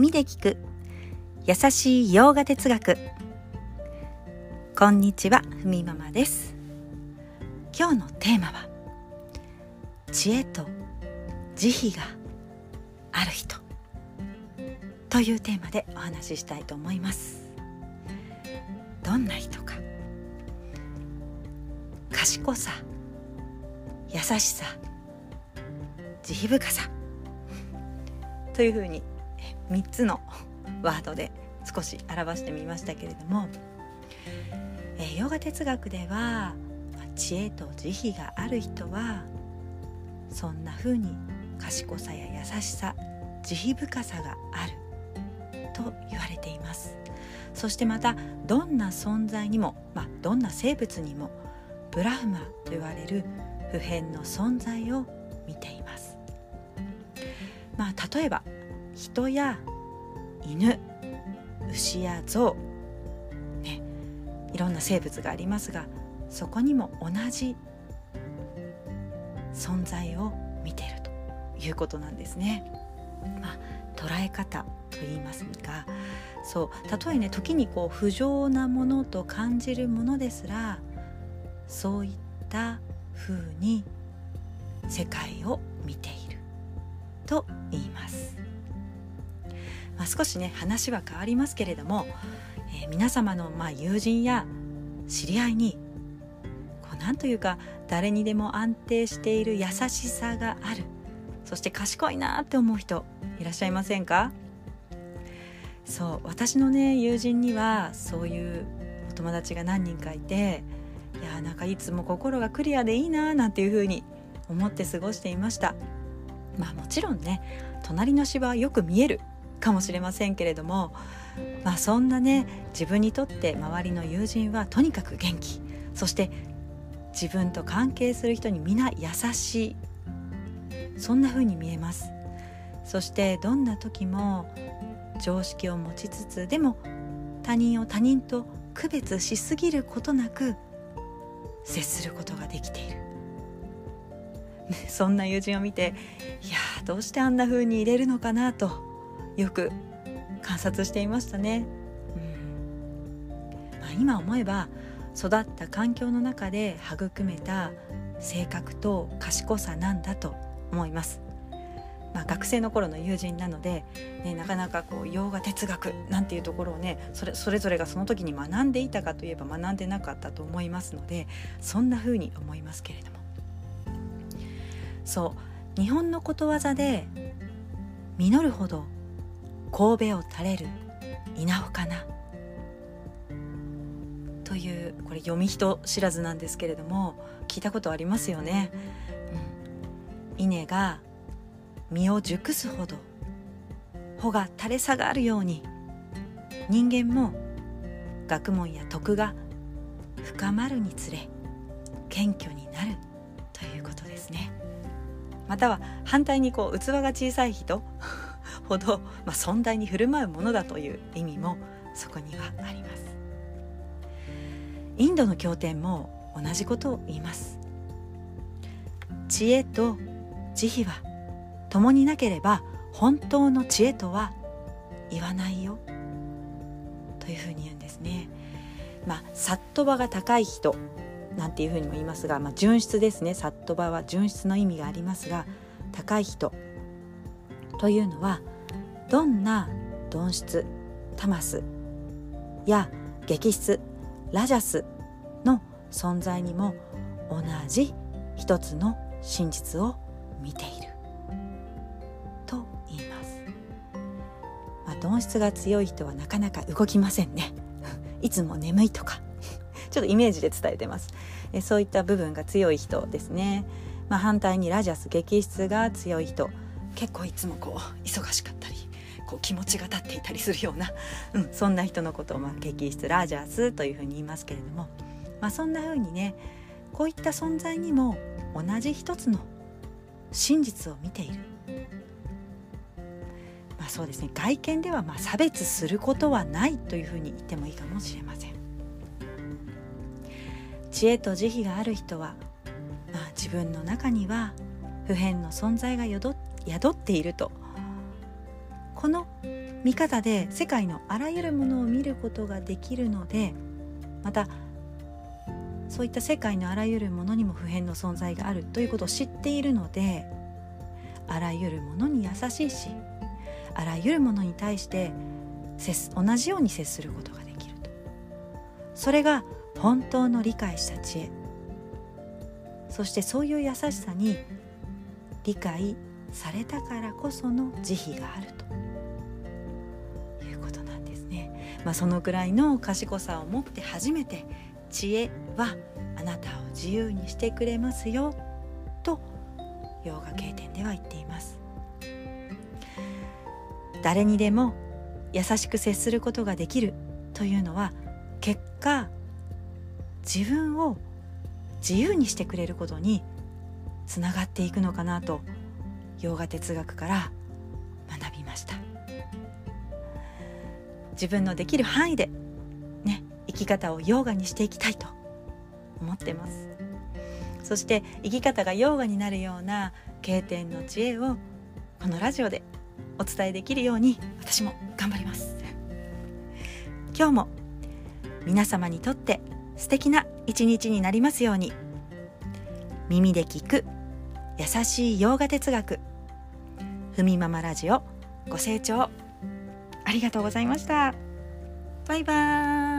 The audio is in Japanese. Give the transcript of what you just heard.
耳で聞く。優しい洋画哲学。こんにちはふみママです。今日のテーマは知恵と慈悲がある人。というテーマでお話ししたいと思います。どんな人か。賢さ優しさ慈悲深さ。というふうに3つのワードで少し表してみましたけれども、えー、ヨガ哲学では知恵と慈悲がある人はそんなふうに賢さや優しさ慈悲深さがあると言われています。そしてまたどんな存在にも、まあ、どんな生物にもブラフマと言われる普遍の存在を見ています。まあ例えば人や犬牛や象ねいろんな生物がありますがそこにも同じ存在を見ているということなんですね。まあ、捉え方と言いますがそうたとえね時にこう不浄なものと感じるものですらそういった風に世界を見ていると言います。まあ、少しね話は変わりますけれども、えー、皆様のまあ友人や知り合いにこうなんというか誰にでも安定している優しさがあるそして賢いなって思う人いらっしゃいませんか？そう私のね友人にはそういうお友達が何人かいていやなんかいつも心がクリアでいいななんていうふうに思って過ごしていました。まあもちろんね隣の芝はよく見える。かもしれませんけれども、まあ、そんなね自分にとって周りの友人はとにかく元気。そして自分と関係する人に皆優しい。そんな風に見えます。そしてどんな時も常識を持ちつつでも他人を他人と区別しすぎることなく接することができている。そんな友人を見ていやどうしてあんな風に入れるのかなとよく観察していましたね。うんまあ、今思えば育った環境の中で育めた性格と賢さなんだと思います。まあ、学生の頃の友人なので、ね、なかなかこう洋画哲学なんていうところをねそれそれぞれがその時に学んでいたかといえば学んでなかったと思いますのでそんな風に思いますけれどもそう日本のことわざで「実るほど神戸を垂れる稲穂かな。というこれ読み人知らずなんですけれども聞いたことありますよね、うん、稲が実を熟すほど穂が垂れ下がるように人間も学問や徳が深まるにつれ謙虚になるということですね。または反対にこう器が小さい人ほど、まあ、尊大に振る舞うものだという意味もそこにはあります。インドの経典も同じことを言います。知恵と慈悲は共になければ本当の知恵とは言わないよ。というふうに言うんですね。まあサットバが高い人なんていうふうにも言いますが、まあ、純質ですね。サットバは純質の意味がありますが高い人というのはどんな鈍質タマスや激質ラジャスの存在にも同じ一つの真実を見ている。と言います、まあ、鈍質が強い人はなかなか動きませんね。いつも眠いとか。ちょっとイメージで伝えてます。えそういった部分が強い人ですね、まあ、反対にラジャス激質が強い人。結構いつもこう忙しかったり。こう気持ちが立っていたりするような、うん、そんな人のことを、まあ、激質ラージャースというふうに言いますけれども、まあ、そんなふうにねこういった存在にも同じ一つの真実を見ている。まあ、そうですね外見ではまあ差別することはないというふうに言ってもいいかもしれません。知恵と慈悲がある人は、まあ、自分の中には普遍の存在が宿っているとこの見方で世界のあらゆるものを見ることができるのでまたそういった世界のあらゆるものにも普遍の存在があるということを知っているのであらゆるものに優しいしあらゆるものに対して接同じように接することができると。それが本当の理解した知恵。そしてそういう優しさに理解されたからこその慈悲があると。まあ、そのくらいの賢さを持って初めて知恵はあなたを自由にしてくれますよとヨガ経典では言っています。誰にでも優しく接することができるというのは結果自分を自由にしてくれることにつながっていくのかなと洋画哲学から学びました。自分のできる範囲でね生き方をヨーガにしていきたいと思ってます。そして生き方がヨーガになるような経典の知恵をこのラジオでお伝えできるように私も頑張ります。今日も皆様にとって素敵な一日になりますように耳で聞く優しい洋画哲学ふみママラジオご清聴ありがとうございました。バイバーイ。